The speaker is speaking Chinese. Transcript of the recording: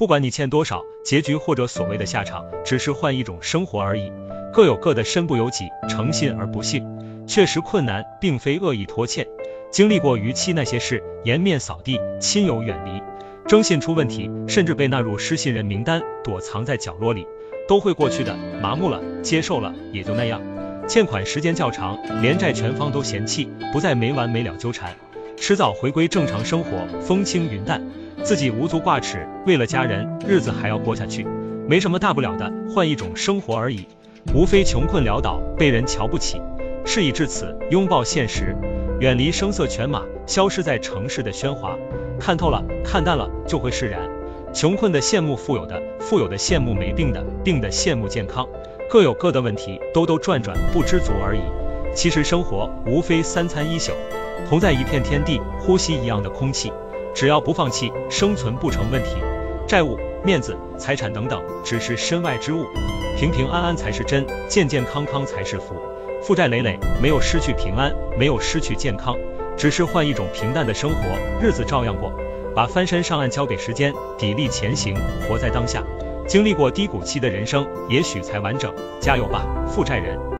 不管你欠多少，结局或者所谓的下场，只是换一种生活而已。各有各的身不由己，诚信而不信。确实困难，并非恶意拖欠。经历过逾期那些事，颜面扫地，亲友远离，征信出问题，甚至被纳入失信人名单，躲藏在角落里，都会过去的。麻木了，接受了，也就那样。欠款时间较长，连债权方都嫌弃，不再没完没了纠缠，迟早回归正常生活，风轻云淡。自己无足挂齿，为了家人，日子还要过下去，没什么大不了的，换一种生活而已，无非穷困潦倒，被人瞧不起。事已至此，拥抱现实，远离声色犬马，消失在城市的喧哗，看透了，看淡了，就会释然。穷困的羡慕富有的，富有的羡慕没病的，病的羡慕健康，各有各的问题，兜兜转转，不知足而已。其实生活无非三餐一宿，同在一片天地，呼吸一样的空气。只要不放弃，生存不成问题。债务、面子、财产等等，只是身外之物。平平安安才是真，健健康康才是福。负债累累，没有失去平安，没有失去健康，只是换一种平淡的生活，日子照样过。把翻身上岸交给时间，砥砺前行，活在当下。经历过低谷期的人生，也许才完整。加油吧，负债人！